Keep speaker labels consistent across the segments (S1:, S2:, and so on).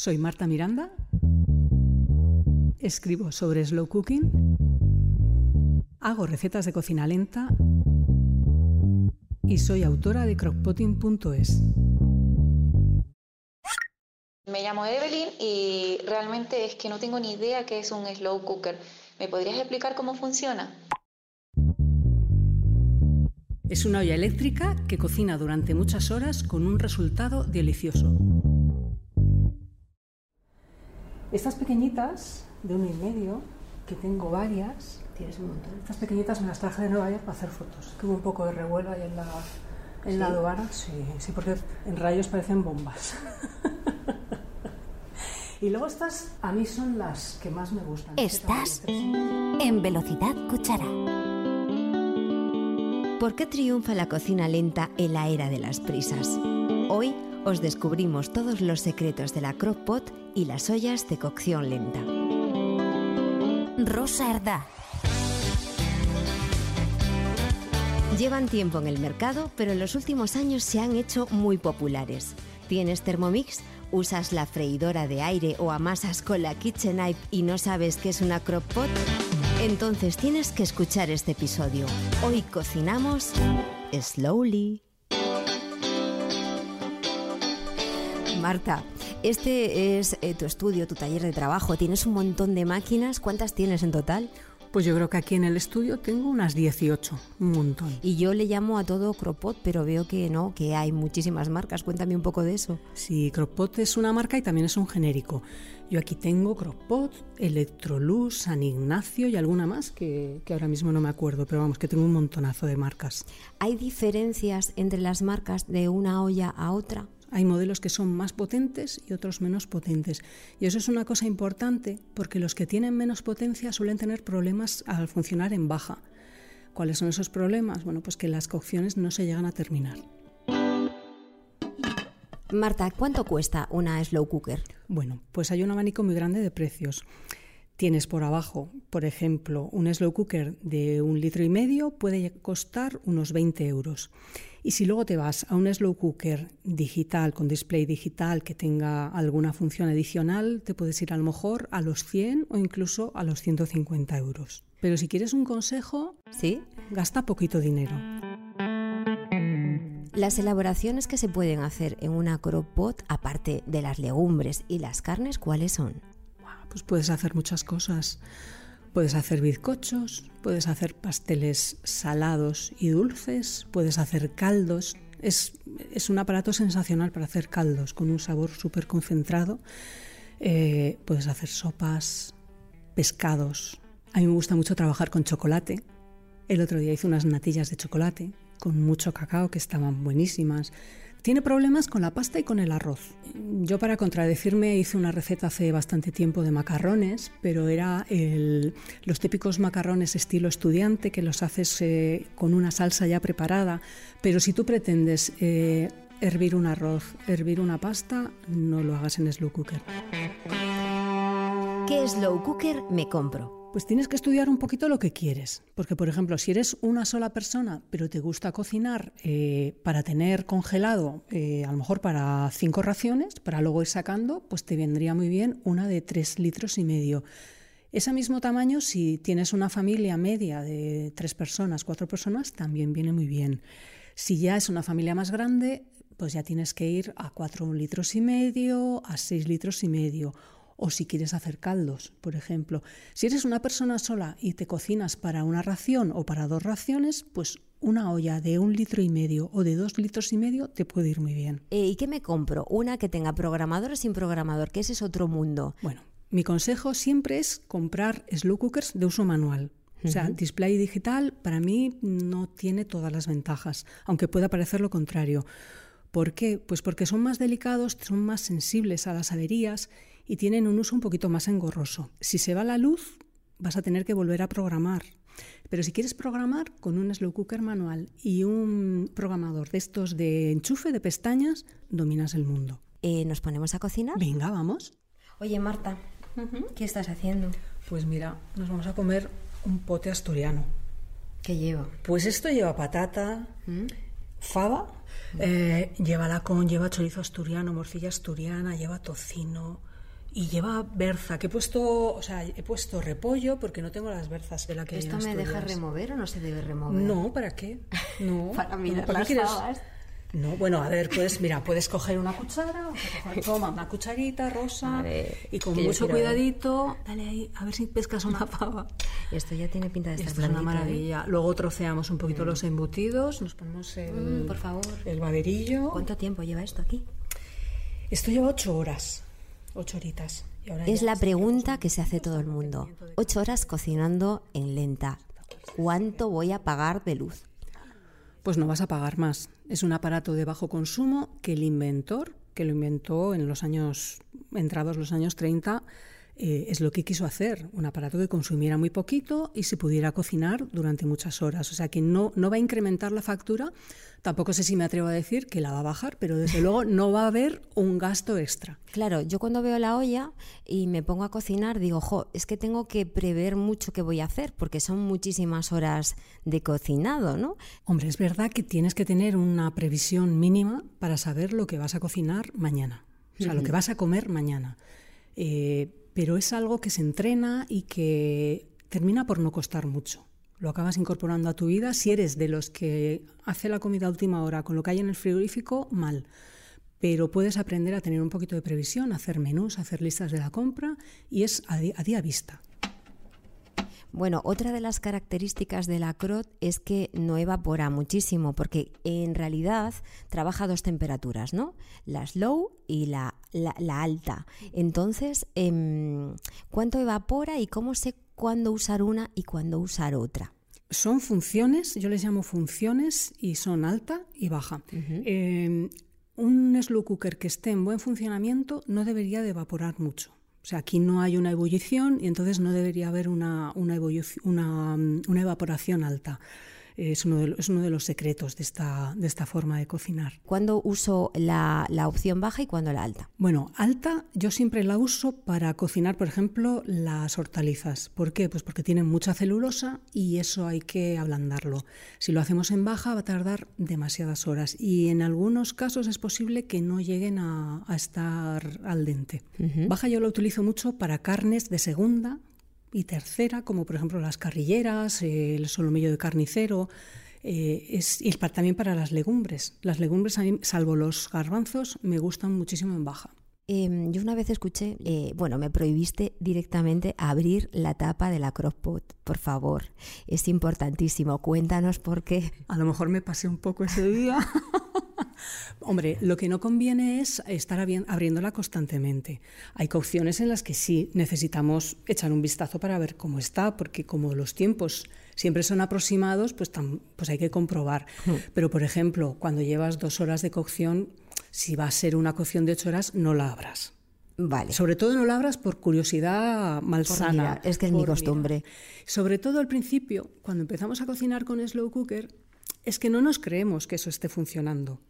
S1: Soy Marta Miranda. Escribo sobre slow cooking. Hago recetas de cocina lenta. Y soy autora de crockpotting.es.
S2: Me llamo Evelyn y realmente es que no tengo ni idea qué es un slow cooker. ¿Me podrías explicar cómo funciona?
S1: Es una olla eléctrica que cocina durante muchas horas con un resultado delicioso. Estas pequeñitas, de uno y medio, que tengo varias,
S3: Tienes un montón.
S1: estas pequeñitas me las traje de Nueva York para hacer fotos. Que hubo un poco de revuelo ahí en la, en la
S3: ¿Sí?
S1: aduana. Sí, sí, porque en rayos parecen bombas. y luego estas a mí son las que más me gustan.
S4: Estás
S1: Este tamaño,
S4: en velocidad cuchara. ¿Por qué triunfa la cocina lenta en la era de las prisas? Hoy os descubrimos todos los secretos de la crock pot y las ollas de cocción lenta. Rosa Erdá. Llevan tiempo en el mercado, pero en los últimos años se han hecho muy populares. ¿Tienes Thermomix? ¿Usas la freidora de aire o amasas con la KitchenAid y no sabes qué es una crock pot? Entonces tienes que escuchar este episodio. Hoy cocinamos slowly. Marta, este es eh, tu estudio, tu taller de trabajo. Tienes un montón de máquinas. ¿Cuántas tienes en total?
S1: Pues yo creo que aquí en el estudio tengo unas 18, un montón.
S4: Y yo le llamo a todo Cropot, pero veo que no, que hay muchísimas marcas. Cuéntame un poco de eso.
S1: Sí, Crockpot es una marca y también es un genérico. Yo aquí tengo Crockpot, Electrolux, San Ignacio y alguna más que, que ahora mismo no me acuerdo, pero vamos, que tengo un montonazo de marcas.
S4: ¿Hay diferencias entre las marcas de una olla a otra?
S1: Hay modelos que son más potentes y otros menos potentes. Y eso es una cosa importante porque los que tienen menos potencia suelen tener problemas al funcionar en baja. ¿Cuáles son esos problemas? Bueno, pues que las cocciones no se llegan a terminar.
S4: Marta, ¿cuánto cuesta una slow cooker?
S1: Bueno, pues hay un abanico muy grande de precios. Tienes por abajo, por ejemplo, un slow cooker de un litro y medio puede costar unos 20 euros. Y si luego te vas a un slow cooker digital, con display digital que tenga alguna función adicional, te puedes ir a lo mejor a los 100 o incluso a los 150 euros. Pero si quieres un consejo,
S4: ¿Sí?
S1: gasta poquito dinero.
S4: Las elaboraciones que se pueden hacer en una crock pot, aparte de las legumbres y las carnes, ¿cuáles son?
S1: Pues puedes hacer muchas cosas. Puedes hacer bizcochos, puedes hacer pasteles salados y dulces, puedes hacer caldos. Es, es un aparato sensacional para hacer caldos con un sabor súper concentrado. Eh, puedes hacer sopas, pescados. A mí me gusta mucho trabajar con chocolate. El otro día hice unas natillas de chocolate con mucho cacao que estaban buenísimas. Tiene problemas con la pasta y con el arroz. Yo para contradecirme hice una receta hace bastante tiempo de macarrones, pero era los típicos macarrones estilo estudiante que los haces eh, con una salsa ya preparada. Pero si tú pretendes eh, hervir un arroz, hervir una pasta, no lo hagas en slow cooker.
S4: ¿Qué slow cooker me compro?
S1: Pues tienes que estudiar un poquito lo que quieres, porque por ejemplo, si eres una sola persona, pero te gusta cocinar eh, para tener congelado, eh, a lo mejor para cinco raciones, para luego ir sacando, pues te vendría muy bien una de tres litros y medio. Ese mismo tamaño, si tienes una familia media de tres personas, cuatro personas, también viene muy bien. Si ya es una familia más grande, pues ya tienes que ir a cuatro litros y medio, a seis litros y medio o si quieres hacer caldos, por ejemplo. Si eres una persona sola y te cocinas para una ración o para dos raciones, pues una olla de un litro y medio o de dos litros y medio te puede ir muy bien.
S4: Eh, ¿Y qué me compro? ¿Una que tenga programador o sin programador? Que ese es otro mundo.
S1: Bueno, mi consejo siempre es comprar slow cookers de uso manual. O sea, display digital para mí no tiene todas las ventajas, aunque pueda parecer lo contrario. ¿Por qué? Pues porque son más delicados, son más sensibles a las averías y tienen un uso un poquito más engorroso. Si se va la luz, vas a tener que volver a programar. Pero si quieres programar con un slow cooker manual y un programador de estos de enchufe de pestañas, dominas el mundo.
S4: Eh, ¿Nos ponemos a cocinar?
S1: Venga, vamos.
S3: Oye, Marta, ¿qué estás haciendo?
S1: Pues mira, nos vamos a comer un pote asturiano.
S3: ¿Qué lleva?
S1: Pues esto lleva patata, fava, eh, lleva lacón, lleva chorizo asturiano, morcilla asturiana, lleva tocino, y lleva berza, que he puesto, o sea, he puesto repollo porque no tengo las berzas de la que
S3: ¿Esto me deja remover o no se debe remover?
S1: No, ¿para qué? No.
S3: Para mirar
S1: ¿Para
S3: las
S1: qué. No, bueno, a ver, pues mira, puedes coger una cuchara, o coger- toma una cucharita rosa
S3: ver,
S1: y con mucho cuidadito, dale ahí, a ver si pescas una pava.
S3: Esto ya tiene pinta de estar
S1: Esto es una
S3: ¿eh?
S1: maravilla. Luego troceamos un poquito los embutidos, nos ponemos el,
S3: Mm, por favor.
S1: el baderillo.
S3: ¿Cuánto tiempo lleva esto aquí?
S1: Esto lleva ocho horas, ocho horitas. Y ahora
S4: Es la pregunta que se hace todo el mundo. Ocho horas cocinando en lenta. ¿Cuánto voy a pagar de luz?
S1: Pues no vas a pagar más. Es un aparato de bajo consumo que el inventor, que lo inventó en los años, entrados los años 30, eh, es lo que quiso hacer. Un aparato que consumiera muy poquito y se pudiera cocinar durante muchas horas. O sea que no, no va a incrementar la factura. Tampoco sé si me atrevo a decir que la va a bajar, pero desde luego no va a haber un gasto extra.
S4: Claro, yo cuando veo la olla y me pongo a cocinar digo, jo, es que tengo que prever mucho qué voy a hacer porque son muchísimas horas de cocinado, ¿no?
S1: Hombre, es verdad que tienes que tener una previsión mínima para saber lo que vas a cocinar mañana, o sea, lo que vas a comer mañana. Eh, pero es algo que se entrena y que termina por no costar mucho. Lo acabas incorporando a tu vida. Si eres de los que hace la comida a última hora con lo que hay en el frigorífico, mal. Pero puedes aprender a tener un poquito de previsión, hacer menús, hacer listas de la compra y es a, día vista.
S4: Bueno, otra de las características de la crot es que no evapora muchísimo, porque en realidad trabaja dos temperaturas, ¿no? La slow y la, la- la alta. Entonces, em, ¿cuánto evapora y cómo sé cuándo usar una y cuándo usar otra?
S1: Son funciones, yo les llamo funciones y son alta y baja. Eh, un slow cooker que esté en buen funcionamiento no debería de evaporar mucho. O sea, aquí no hay una ebullición y entonces no debería haber una, una, una, una evaporación alta. Es uno, de, lo- es uno de los secretos de esta, de esta forma de cocinar.
S4: ¿Cuándo uso la, la opción baja y cuándo la alta?
S1: Bueno, alta yo siempre la uso para cocinar, por ejemplo, las hortalizas. ¿Por qué? Pues porque tienen mucha celulosa y eso hay que ablandarlo. Si lo hacemos en baja va a tardar demasiadas horas y en algunos casos es posible que no lleguen a, a estar al dente. Baja yo la utilizo mucho para carnes de segunda y tercera, como por ejemplo las carrilleras, eh, el solomillo de carnicero. eh, es, y también para las legumbres. Las legumbres, a mí, salvo los garbanzos, me gustan muchísimo en baja.
S4: Em, yo una vez escuché, eh, bueno, me prohibiste directamente abrir la tapa de la crockpot, por favor. Es importantísimo. Cuéntanos por qué.
S1: A lo mejor me pasé un poco ese día. Hombre, lo que no conviene es estar abri- abriéndola constantemente. Hay cocciones en las que sí necesitamos echar un vistazo para ver cómo está, porque como los tiempos siempre son aproximados, pues, tam- pues hay que comprobar. Pero, por ejemplo, cuando llevas dos horas de cocción, si va a ser una cocción de ocho horas, no la abras.
S4: Vale.
S1: Sobre todo no la abras por curiosidad malsana.
S4: es que es mi costumbre.
S1: mirar. Sobre todo al principio, cuando empezamos a cocinar con slow cooker, es que no nos creemos que eso esté funcionando.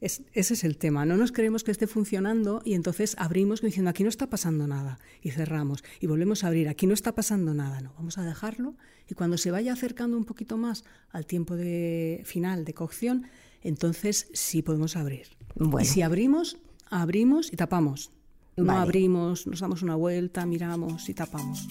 S1: Es- ese es el tema, no nos creemos que esté funcionando y entonces abrimos diciendo aquí no está pasando nada y cerramos y volvemos a abrir, aquí no está pasando nada, no, vamos a dejarlo y cuando se vaya acercando un poquito más al tiempo de final de cocción, entonces sí podemos abrir.
S4: Bueno.
S1: Y si abrimos, abrimos y tapamos. No abrimos, nos damos una vuelta, miramos y tapamos.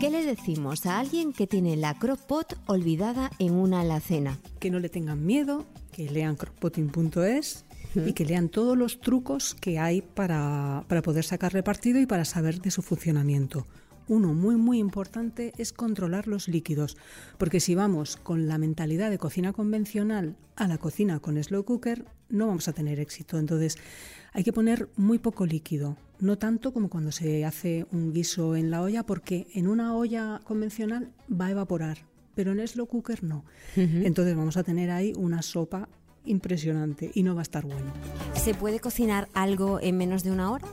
S4: ¿Qué le decimos a alguien que tiene la crockpot olvidada en una alacena?
S1: Que no le tengan miedo, que lean crockpotting.es y que lean todos los trucos que hay para, para poder sacarle partido y para saber de su funcionamiento. Uno muy muy importante es controlar los líquidos, porque si vamos con la mentalidad de cocina convencional a la cocina con slow cooker, no vamos a tener éxito. Entonces hay que poner muy poco líquido, no tanto como cuando se hace un guiso en la olla, porque en una olla convencional va a evaporar, pero en slow cooker no. Entonces vamos a tener ahí una sopa impresionante y no va a estar bueno.
S4: ¿Se puede cocinar algo en menos de una hora?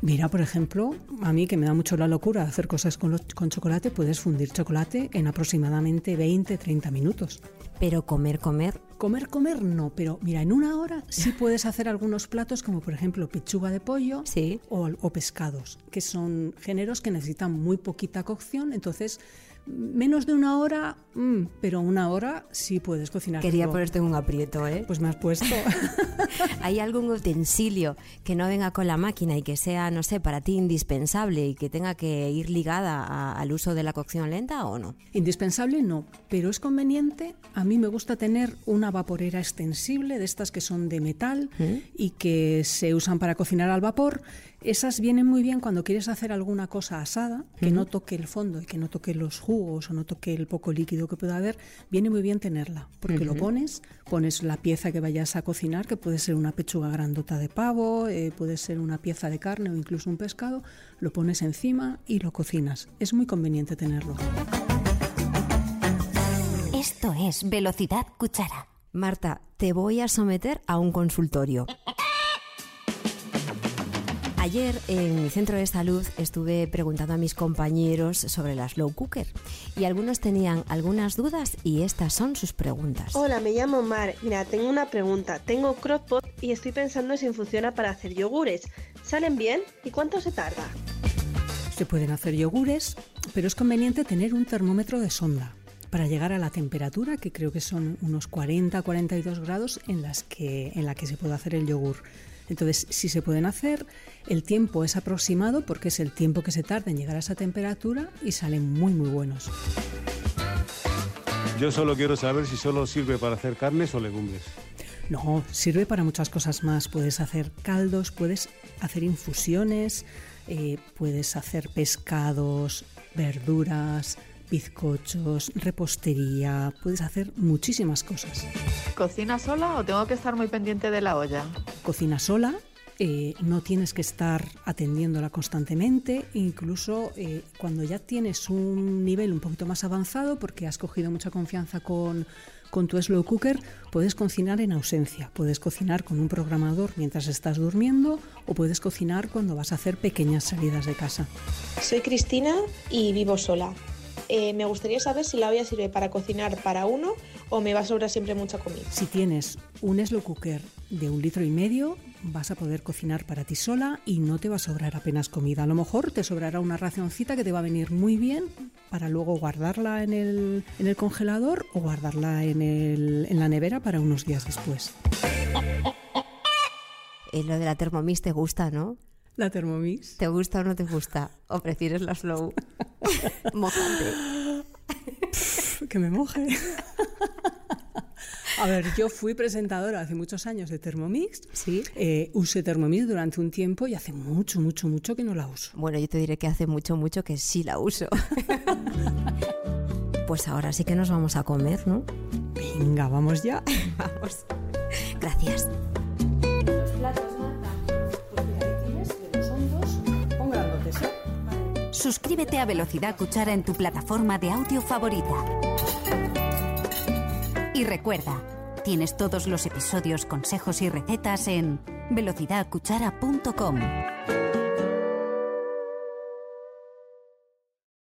S1: Mira, por ejemplo, a mí que me da mucho la locura hacer cosas con, los- con chocolate, puedes fundir chocolate en aproximadamente 20-30 minutos.
S4: Pero comer, comer.
S1: Comer, comer no, pero mira, en una hora sí puedes hacer algunos platos como por ejemplo pechuga de pollo
S4: Sí.
S1: o, o pescados, que son géneros que necesitan muy poquita cocción, entonces Menos de una hora, mm, pero una hora sí puedes cocinar.
S4: Quería
S1: algo.
S4: ponerte en un aprieto, ¿eh?
S1: Pues me has puesto.
S4: ¿Hay algún utensilio que no venga con la máquina y que sea, no sé, para ti indispensable y que tenga que ir ligada a- al uso de la cocción lenta o no?
S1: Indispensable no, pero es conveniente. A mí me gusta tener una vaporera extensible, de estas que son de metal y que se usan para cocinar al vapor. Esas vienen muy bien cuando quieres hacer alguna cosa asada, que no toque el fondo y que no toque los jugos o no toque el poco líquido que pueda haber. Viene muy bien tenerla, porque lo pones, pones la pieza que vayas a cocinar, que puede ser una pechuga grandota de pavo, eh, puede ser una pieza de carne o incluso un pescado, lo pones encima y lo cocinas. Es muy conveniente tenerlo.
S5: Esto es Velocidad Cuchara.
S4: Marta, te voy a someter a un consultorio. Ayer en mi centro de salud estuve preguntando a mis compañeros sobre la slow cooker y algunos tenían algunas dudas y estas son sus preguntas.
S6: Hola, me llamo Mar. Mira, tengo una pregunta. Tengo crockpot y estoy pensando si funciona para hacer yogures. ¿Salen bien? ¿Y cuánto se tarda?
S1: Se pueden hacer yogures, pero es conveniente tener un termómetro de sonda para llegar a la temperatura, que creo que son unos 40-42 grados en, las que, en la que se puede hacer el yogur. Entonces, si se pueden hacer, el tiempo es aproximado porque es el tiempo que se tarda en llegar a esa temperatura y salen muy, muy buenos.
S7: Yo solo quiero saber si solo sirve para hacer carnes o legumbres.
S1: No, sirve para muchas cosas más. Puedes hacer caldos, puedes hacer infusiones, eh, puedes hacer pescados, verduras, bizcochos, repostería, puedes hacer muchísimas cosas.
S8: ¿Cocina sola o tengo que estar muy pendiente de la olla?
S1: Cocina sola, eh, no tienes que estar atendiéndola constantemente, incluso eh, cuando ya tienes un nivel un poquito más avanzado, porque has cogido mucha confianza con, con tu slow cooker, puedes cocinar en ausencia, puedes cocinar con un programador mientras estás durmiendo o puedes cocinar cuando vas a hacer pequeñas salidas de casa.
S6: Soy Cristina y vivo sola. Eh, me gustaría saber si la olla sirve para cocinar para uno o me va a sobrar siempre mucha comida.
S1: Si tienes un slow cooker de un litro y medio, vas a poder cocinar para ti sola y no te va a sobrar apenas comida. A lo mejor te sobrará una racioncita que te va a venir muy bien para luego guardarla en el, en el congelador o guardarla en, el- en la nevera para unos días después.
S4: Eh, lo de la Thermomix te gusta, ¿no?
S1: La Thermomix.
S4: ¿Te gusta o no te gusta? ¿O prefieres la slow? Mojante.
S1: Que me moje. A ver, yo fui presentadora hace muchos años de Thermomix.
S4: Sí.
S1: Eh, usé Thermomix durante un tiempo y hace mucho, mucho, mucho que no la uso.
S4: Bueno, yo te diré que hace mucho, mucho que sí la uso. pues ahora sí que nos vamos a comer, ¿no?
S1: Venga, vamos ya.
S4: Vamos. Gracias.
S5: Suscríbete a Velocidad Cuchara en tu plataforma de audio favorita. Y recuerda, tienes todos los episodios, consejos y recetas en velocidadcuchara.com.